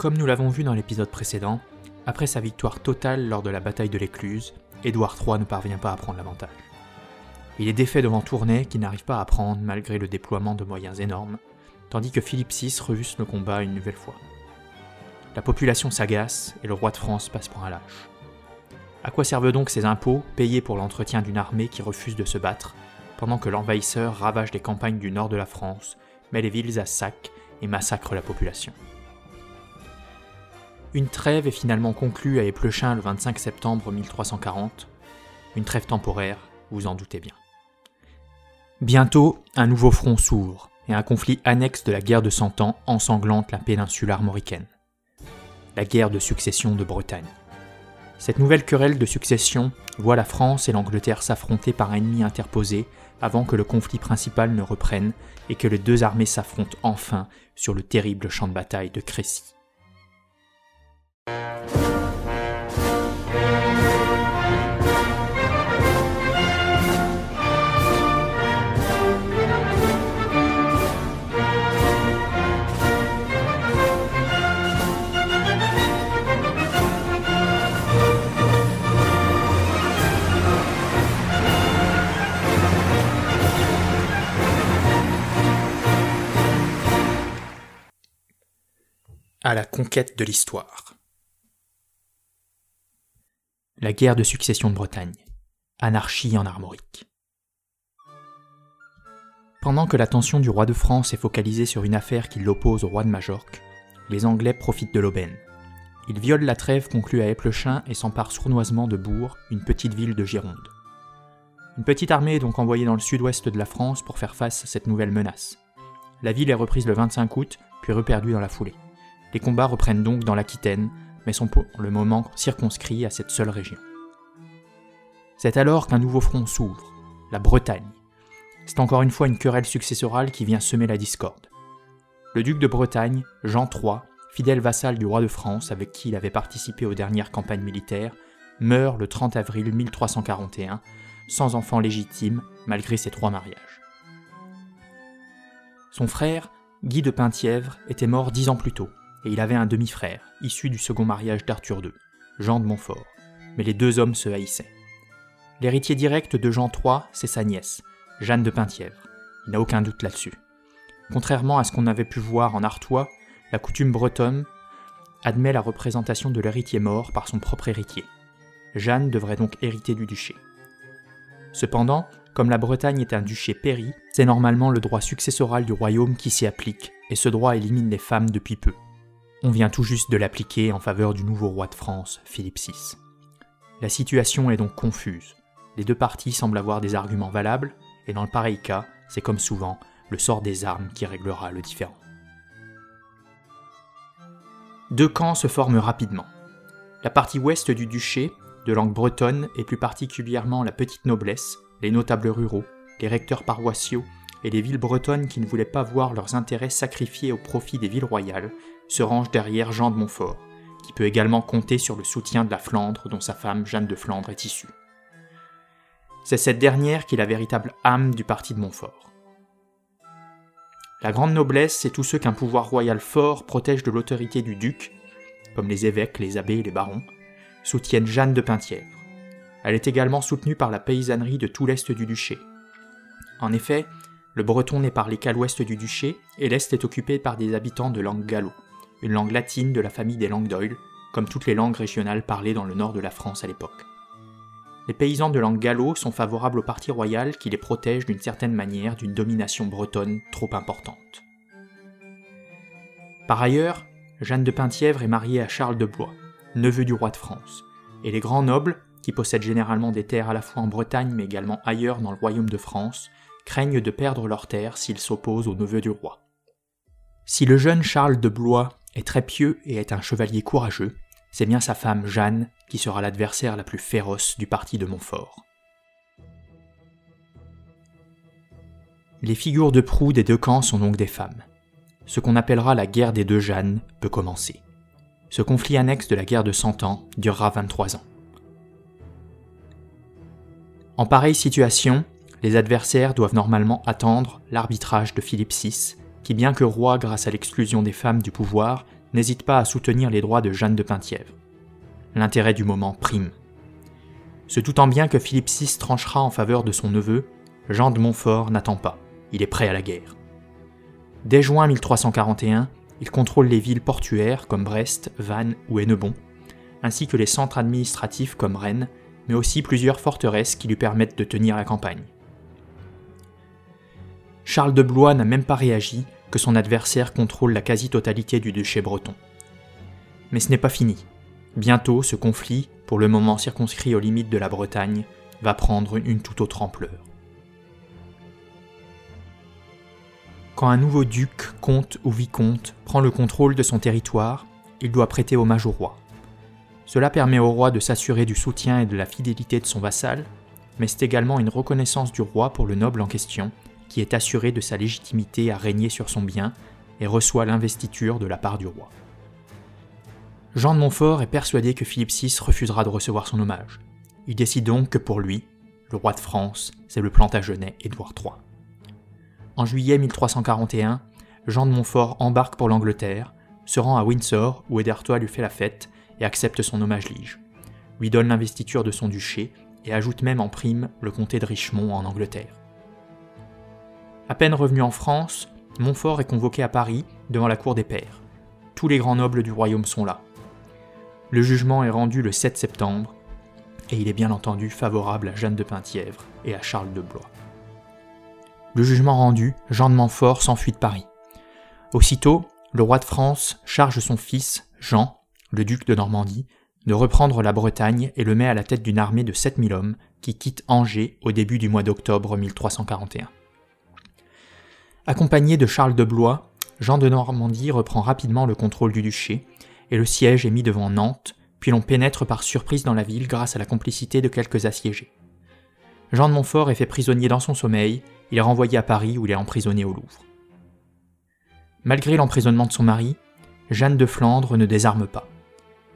Comme nous l'avons vu dans l'épisode précédent, après sa victoire totale lors de la bataille de l'Écluse, Édouard III ne parvient pas à prendre l'avantage. Il est défait devant Tournai qui n'arrive pas à prendre malgré le déploiement de moyens énormes, tandis que Philippe VI revusse le combat une nouvelle fois. La population s'agace et le roi de France passe pour un lâche. À quoi servent donc ces impôts payés pour l'entretien d'une armée qui refuse de se battre, pendant que l'envahisseur ravage les campagnes du nord de la France, met les villes à sac et massacre la population? Une trêve est finalement conclue à Éplechin le 25 septembre 1340, une trêve temporaire, vous en doutez bien. Bientôt, un nouveau front s'ouvre, et un conflit annexe de la guerre de Cent Ans ensanglante la péninsule armoricaine. La guerre de succession de Bretagne. Cette nouvelle querelle de succession voit la France et l'Angleterre s'affronter par ennemis interposés avant que le conflit principal ne reprenne et que les deux armées s'affrontent enfin sur le terrible champ de bataille de Crécy. À la conquête de l'histoire. La guerre de succession de Bretagne. Anarchie en Armorique. Pendant que l'attention du roi de France est focalisée sur une affaire qui l'oppose au roi de Majorque, les Anglais profitent de l'aubaine. Ils violent la trêve conclue à Éplechin et s'emparent sournoisement de Bourg, une petite ville de Gironde. Une petite armée est donc envoyée dans le sud-ouest de la France pour faire face à cette nouvelle menace. La ville est reprise le 25 août, puis reperdue dans la foulée. Les combats reprennent donc dans l'Aquitaine, mais sont pour le moment circonscrits à cette seule région. C'est alors qu'un nouveau front s'ouvre, la Bretagne. C'est encore une fois une querelle successorale qui vient semer la discorde. Le duc de Bretagne, Jean III, fidèle vassal du roi de France avec qui il avait participé aux dernières campagnes militaires, meurt le 30 avril 1341, sans enfant légitime malgré ses trois mariages. Son frère, Guy de Penthièvre, était mort dix ans plus tôt, et il avait un demi-frère, issu du second mariage d'Arthur II, Jean de Montfort, mais les deux hommes se haïssaient. L'héritier direct de Jean III, c'est sa nièce, Jeanne de Penthièvre. Il n'a aucun doute là-dessus. Contrairement à ce qu'on avait pu voir en Artois, la coutume bretonne admet la représentation de l'héritier mort par son propre héritier. Jeanne devrait donc hériter du duché. Cependant, comme la Bretagne est un duché péri, c'est normalement le droit successoral du royaume qui s'y applique, et ce droit élimine les femmes depuis peu. On vient tout juste de l'appliquer en faveur du nouveau roi de France, Philippe VI. La situation est donc confuse. Les deux parties semblent avoir des arguments valables, et dans le pareil cas, c'est comme souvent le sort des armes qui réglera le différend. Deux camps se forment rapidement. La partie ouest du duché, de langue bretonne et plus particulièrement la petite noblesse, les notables ruraux, les recteurs paroissiaux et les villes bretonnes qui ne voulaient pas voir leurs intérêts sacrifiés au profit des villes royales, se range derrière Jean de Montfort, qui peut également compter sur le soutien de la Flandre dont sa femme Jeanne de Flandre est issue. C'est cette dernière qui est la véritable âme du parti de Montfort. La grande noblesse, c'est tous ceux qu'un pouvoir royal fort protège de l'autorité du duc, comme les évêques, les abbés et les barons, soutiennent Jeanne de Penthièvre. Elle est également soutenue par la paysannerie de tout l'est du duché. En effet, le breton n'est parlé qu'à l'ouest du duché et l'est est occupé par des habitants de langue gallo une langue latine de la famille des langues d'Oil, comme toutes les langues régionales parlées dans le nord de la France à l'époque. Les paysans de langue gallo sont favorables au parti royal qui les protège d'une certaine manière d'une domination bretonne trop importante. Par ailleurs, Jeanne de Penthièvre est mariée à Charles de Blois, neveu du roi de France, et les grands nobles, qui possèdent généralement des terres à la fois en Bretagne mais également ailleurs dans le royaume de France, craignent de perdre leurs terres s'ils s'opposent au neveu du roi. Si le jeune Charles de Blois est très pieux et est un chevalier courageux, c'est bien sa femme Jeanne qui sera l'adversaire la plus féroce du parti de Montfort. Les figures de proue des deux camps sont donc des femmes. Ce qu'on appellera la guerre des deux Jeannes peut commencer. Ce conflit annexe de la guerre de Cent Ans durera 23 ans. En pareille situation, les adversaires doivent normalement attendre l'arbitrage de Philippe VI qui bien que roi grâce à l'exclusion des femmes du pouvoir, n'hésite pas à soutenir les droits de Jeanne de Penthièvre. L'intérêt du moment prime. Se doutant bien que Philippe VI tranchera en faveur de son neveu, Jean de Montfort n'attend pas, il est prêt à la guerre. Dès juin 1341, il contrôle les villes portuaires comme Brest, Vannes ou Hennebon, ainsi que les centres administratifs comme Rennes, mais aussi plusieurs forteresses qui lui permettent de tenir la campagne. Charles de Blois n'a même pas réagi que son adversaire contrôle la quasi-totalité du duché breton. Mais ce n'est pas fini. Bientôt, ce conflit, pour le moment circonscrit aux limites de la Bretagne, va prendre une toute autre ampleur. Quand un nouveau duc, comte ou vicomte prend le contrôle de son territoire, il doit prêter hommage au roi. Cela permet au roi de s'assurer du soutien et de la fidélité de son vassal, mais c'est également une reconnaissance du roi pour le noble en question, qui est assuré de sa légitimité à régner sur son bien et reçoit l'investiture de la part du roi. Jean de Montfort est persuadé que Philippe VI refusera de recevoir son hommage. Il décide donc que pour lui, le roi de France, c'est le Plantagenet Édouard III. En juillet 1341, Jean de Montfort embarque pour l'Angleterre, se rend à Windsor où Édouard lui fait la fête et accepte son hommage lige, lui donne l'investiture de son duché et ajoute même en prime le comté de Richmond en Angleterre. À peine revenu en France, Montfort est convoqué à Paris devant la cour des pairs. Tous les grands nobles du royaume sont là. Le jugement est rendu le 7 septembre et il est bien entendu favorable à Jeanne de Penthièvre et à Charles de Blois. Le jugement rendu, Jean de Montfort s'enfuit de Paris. Aussitôt, le roi de France charge son fils, Jean, le duc de Normandie, de reprendre la Bretagne et le met à la tête d'une armée de 7000 hommes qui quitte Angers au début du mois d'octobre 1341. Accompagné de Charles de Blois, Jean de Normandie reprend rapidement le contrôle du duché, et le siège est mis devant Nantes, puis l'on pénètre par surprise dans la ville grâce à la complicité de quelques assiégés. Jean de Montfort est fait prisonnier dans son sommeil, il est renvoyé à Paris où il est emprisonné au Louvre. Malgré l'emprisonnement de son mari, Jeanne de Flandre ne désarme pas.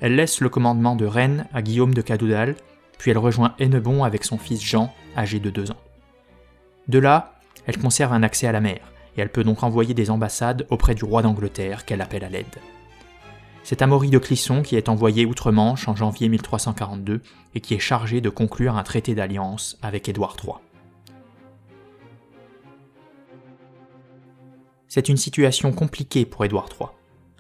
Elle laisse le commandement de Rennes à Guillaume de Cadoudal, puis elle rejoint Hennebon avec son fils Jean, âgé de deux ans. De là, elle conserve un accès à la mer, et elle peut donc envoyer des ambassades auprès du roi d'Angleterre qu'elle appelle à l'aide. C'est Amaury de Clisson qui est envoyé outre-Manche en janvier 1342 et qui est chargé de conclure un traité d'alliance avec Édouard III. C'est une situation compliquée pour Édouard III.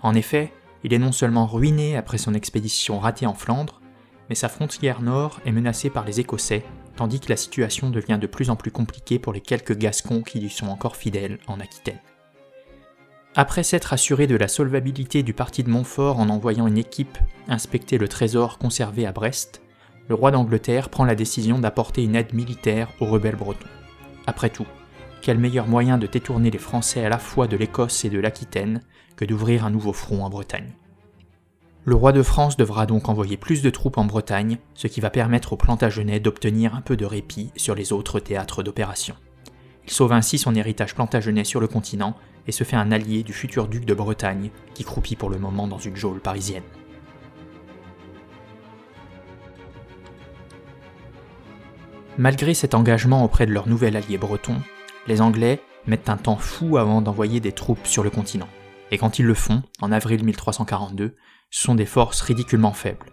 En effet, il est non seulement ruiné après son expédition ratée en Flandre, mais sa frontière nord est menacée par les Écossais, tandis que la situation devient de plus en plus compliquée pour les quelques Gascons qui lui sont encore fidèles en Aquitaine. Après s'être assuré de la solvabilité du parti de Montfort en envoyant une équipe inspecter le trésor conservé à Brest, le roi d'Angleterre prend la décision d'apporter une aide militaire aux rebelles bretons. Après tout, quel meilleur moyen de détourner les Français à la fois de l'Écosse et de l'Aquitaine que d'ouvrir un nouveau front en Bretagne? Le roi de France devra donc envoyer plus de troupes en Bretagne, ce qui va permettre aux Plantagenets d'obtenir un peu de répit sur les autres théâtres d'opération. Il sauve ainsi son héritage plantagenet sur le continent et se fait un allié du futur duc de Bretagne, qui croupit pour le moment dans une geôle parisienne. Malgré cet engagement auprès de leur nouvel allié breton, les Anglais mettent un temps fou avant d'envoyer des troupes sur le continent. Et quand ils le font, en avril 1342, ce sont des forces ridiculement faibles.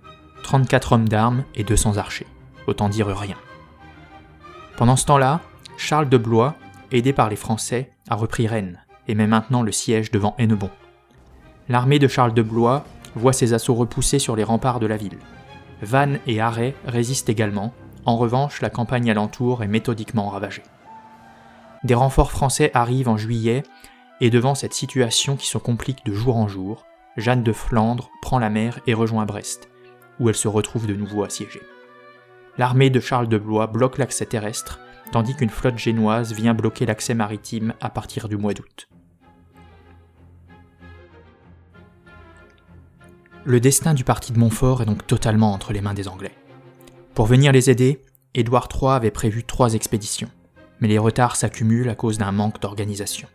34 hommes d'armes et 200 archers. Autant dire rien. Pendant ce temps-là, Charles de Blois, aidé par les Français, a repris Rennes et met maintenant le siège devant Hennebon. L'armée de Charles de Blois voit ses assauts repoussés sur les remparts de la ville. Vannes et Arrêt résistent également, en revanche la campagne alentour est méthodiquement ravagée. Des renforts français arrivent en juillet, et devant cette situation qui se complique de jour en jour, Jeanne de Flandre prend la mer et rejoint Brest, où elle se retrouve de nouveau assiégée. L'armée de Charles de Blois bloque l'accès terrestre, tandis qu'une flotte génoise vient bloquer l'accès maritime à partir du mois d'août. Le destin du parti de Montfort est donc totalement entre les mains des Anglais. Pour venir les aider, Édouard III avait prévu trois expéditions mais les retards s'accumulent à cause d'un manque d'organisation.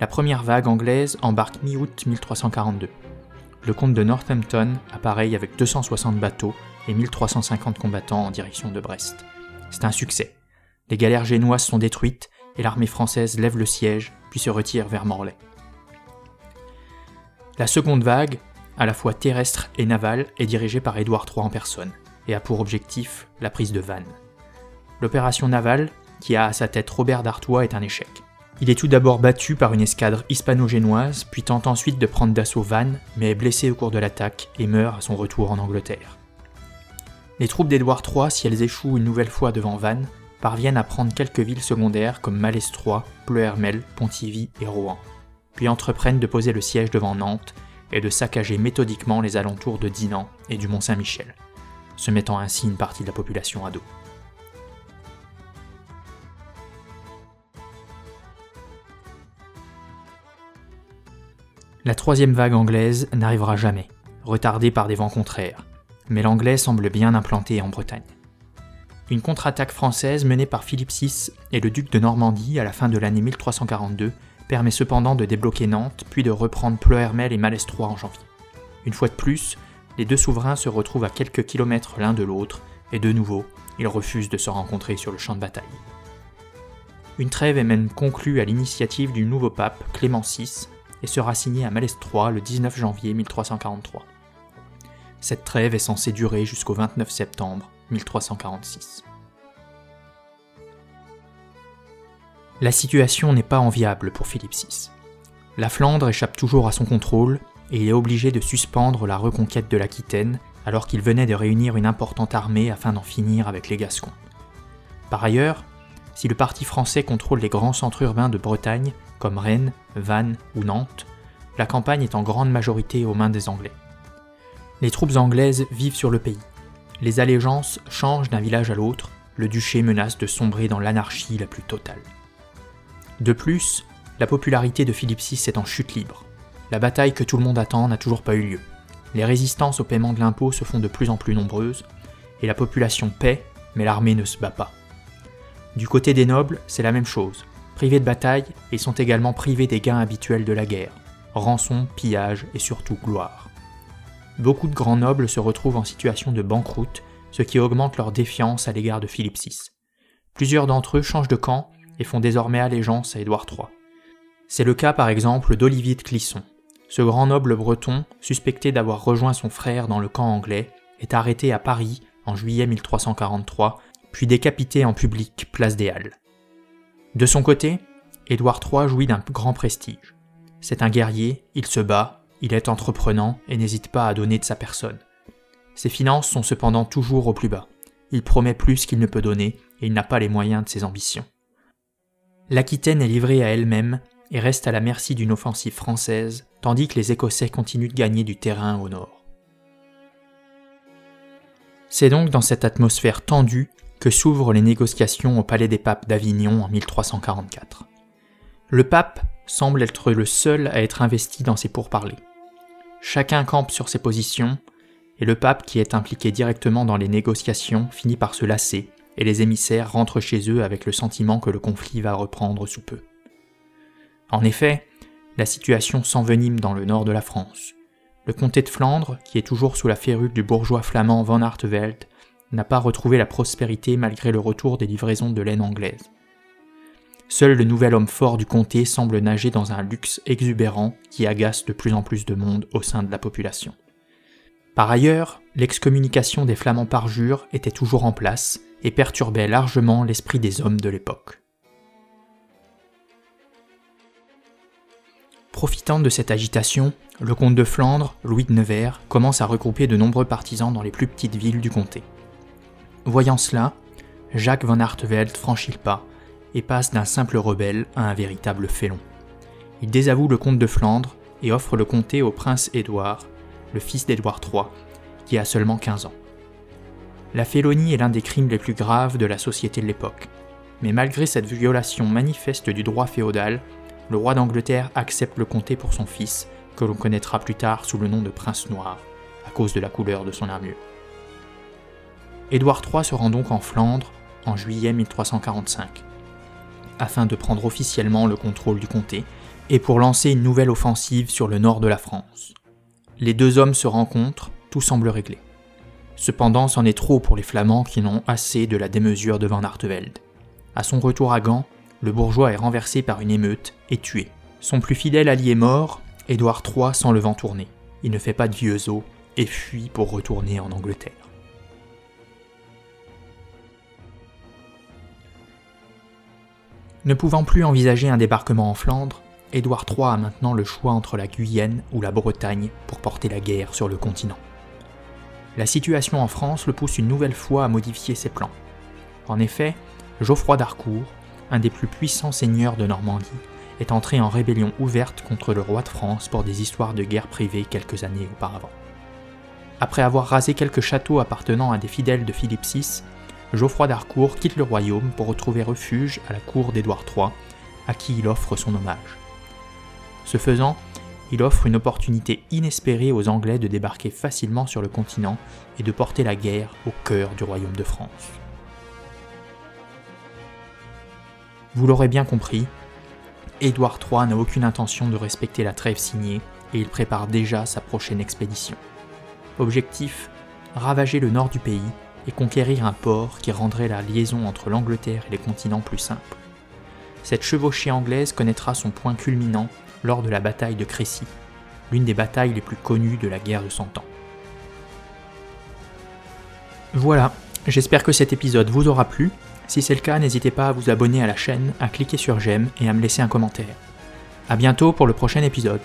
La première vague anglaise embarque mi-août 1342. Le comte de Northampton apparaît avec 260 bateaux et 1350 combattants en direction de Brest. C'est un succès. Les galères génoises sont détruites et l'armée française lève le siège puis se retire vers Morlaix. La seconde vague, à la fois terrestre et navale, est dirigée par Édouard III en personne et a pour objectif la prise de Vannes. L'opération navale, qui a à sa tête Robert d'Artois, est un échec. Il est tout d'abord battu par une escadre hispano-génoise, puis tente ensuite de prendre d'assaut Vannes, mais est blessé au cours de l'attaque et meurt à son retour en Angleterre. Les troupes d'Édouard III, si elles échouent une nouvelle fois devant Vannes, parviennent à prendre quelques villes secondaires comme Malestroit, Pleuhermel, Pontivy et Rouen, puis entreprennent de poser le siège devant Nantes et de saccager méthodiquement les alentours de Dinan et du Mont-Saint-Michel, se mettant ainsi une partie de la population à dos. La troisième vague anglaise n'arrivera jamais, retardée par des vents contraires, mais l'anglais semble bien implanté en Bretagne. Une contre-attaque française menée par Philippe VI et le duc de Normandie à la fin de l'année 1342 permet cependant de débloquer Nantes puis de reprendre Pleuhermel et Malestroit en janvier. Une fois de plus, les deux souverains se retrouvent à quelques kilomètres l'un de l'autre et de nouveau, ils refusent de se rencontrer sur le champ de bataille. Une trêve est même conclue à l'initiative du nouveau pape Clément VI et sera signé à Malestroit le 19 janvier 1343. Cette trêve est censée durer jusqu'au 29 septembre 1346. La situation n'est pas enviable pour Philippe VI. La Flandre échappe toujours à son contrôle et il est obligé de suspendre la reconquête de l'Aquitaine alors qu'il venait de réunir une importante armée afin d'en finir avec les Gascons. Par ailleurs, si le parti français contrôle les grands centres urbains de Bretagne, comme Rennes, Vannes ou Nantes, la campagne est en grande majorité aux mains des Anglais. Les troupes anglaises vivent sur le pays. Les allégeances changent d'un village à l'autre, le duché menace de sombrer dans l'anarchie la plus totale. De plus, la popularité de Philippe VI est en chute libre. La bataille que tout le monde attend n'a toujours pas eu lieu. Les résistances au paiement de l'impôt se font de plus en plus nombreuses, et la population paie, mais l'armée ne se bat pas. Du côté des nobles, c'est la même chose. Privés de bataille, ils sont également privés des gains habituels de la guerre rançon, pillage et surtout gloire. Beaucoup de grands nobles se retrouvent en situation de banqueroute, ce qui augmente leur défiance à l'égard de Philippe VI. Plusieurs d'entre eux changent de camp et font désormais allégeance à Édouard III. C'est le cas par exemple d'Olivier de Clisson. Ce grand noble breton, suspecté d'avoir rejoint son frère dans le camp anglais, est arrêté à Paris en juillet 1343, puis décapité en public place des Halles. De son côté, Édouard III jouit d'un grand prestige. C'est un guerrier, il se bat, il est entreprenant et n'hésite pas à donner de sa personne. Ses finances sont cependant toujours au plus bas. Il promet plus qu'il ne peut donner et il n'a pas les moyens de ses ambitions. L'Aquitaine est livrée à elle-même et reste à la merci d'une offensive française, tandis que les Écossais continuent de gagner du terrain au nord. C'est donc dans cette atmosphère tendue que s'ouvrent les négociations au Palais des Papes d'Avignon en 1344. Le pape semble être le seul à être investi dans ces pourparlers. Chacun campe sur ses positions, et le pape qui est impliqué directement dans les négociations finit par se lasser, et les émissaires rentrent chez eux avec le sentiment que le conflit va reprendre sous peu. En effet, la situation s'envenime dans le nord de la France. Le comté de Flandre, qui est toujours sous la férule du bourgeois flamand Van Artevelde, n'a pas retrouvé la prospérité malgré le retour des livraisons de laine anglaise. Seul le nouvel homme fort du comté semble nager dans un luxe exubérant qui agace de plus en plus de monde au sein de la population. Par ailleurs, l'excommunication des flamands parjures était toujours en place et perturbait largement l'esprit des hommes de l'époque. Profitant de cette agitation, le comte de Flandre, Louis de Nevers, commence à regrouper de nombreux partisans dans les plus petites villes du comté. Voyant cela, Jacques von Artevelde franchit le pas et passe d'un simple rebelle à un véritable félon. Il désavoue le comte de Flandre et offre le comté au prince Édouard, le fils d'Édouard III, qui a seulement 15 ans. La félonie est l'un des crimes les plus graves de la société de l'époque, mais malgré cette violation manifeste du droit féodal, le roi d'Angleterre accepte le comté pour son fils, que l'on connaîtra plus tard sous le nom de prince noir, à cause de la couleur de son armure. Édouard III se rend donc en Flandre en juillet 1345 afin de prendre officiellement le contrôle du comté et pour lancer une nouvelle offensive sur le nord de la France. Les deux hommes se rencontrent, tout semble réglé. Cependant, c'en est trop pour les Flamands qui n'ont assez de la démesure de Van Artevelde. À son retour à Gand, le bourgeois est renversé par une émeute et tué. Son plus fidèle allié mort, Édouard III sent le vent tourner. Il ne fait pas de vieux os et fuit pour retourner en Angleterre. Ne pouvant plus envisager un débarquement en Flandre, Édouard III a maintenant le choix entre la Guyenne ou la Bretagne pour porter la guerre sur le continent. La situation en France le pousse une nouvelle fois à modifier ses plans. En effet, Geoffroy d'Harcourt, un des plus puissants seigneurs de Normandie, est entré en rébellion ouverte contre le roi de France pour des histoires de guerre privée quelques années auparavant. Après avoir rasé quelques châteaux appartenant à des fidèles de Philippe VI, Geoffroy d'Harcourt quitte le royaume pour retrouver refuge à la cour d'Édouard III, à qui il offre son hommage. Ce faisant, il offre une opportunité inespérée aux Anglais de débarquer facilement sur le continent et de porter la guerre au cœur du royaume de France. Vous l'aurez bien compris, Édouard III n'a aucune intention de respecter la trêve signée et il prépare déjà sa prochaine expédition. Objectif ravager le nord du pays et conquérir un port qui rendrait la liaison entre l'Angleterre et les continents plus simple. Cette chevauchée anglaise connaîtra son point culminant lors de la bataille de Crécy, l'une des batailles les plus connues de la guerre de Cent Ans. Voilà, j'espère que cet épisode vous aura plu. Si c'est le cas, n'hésitez pas à vous abonner à la chaîne, à cliquer sur j'aime et à me laisser un commentaire. A bientôt pour le prochain épisode.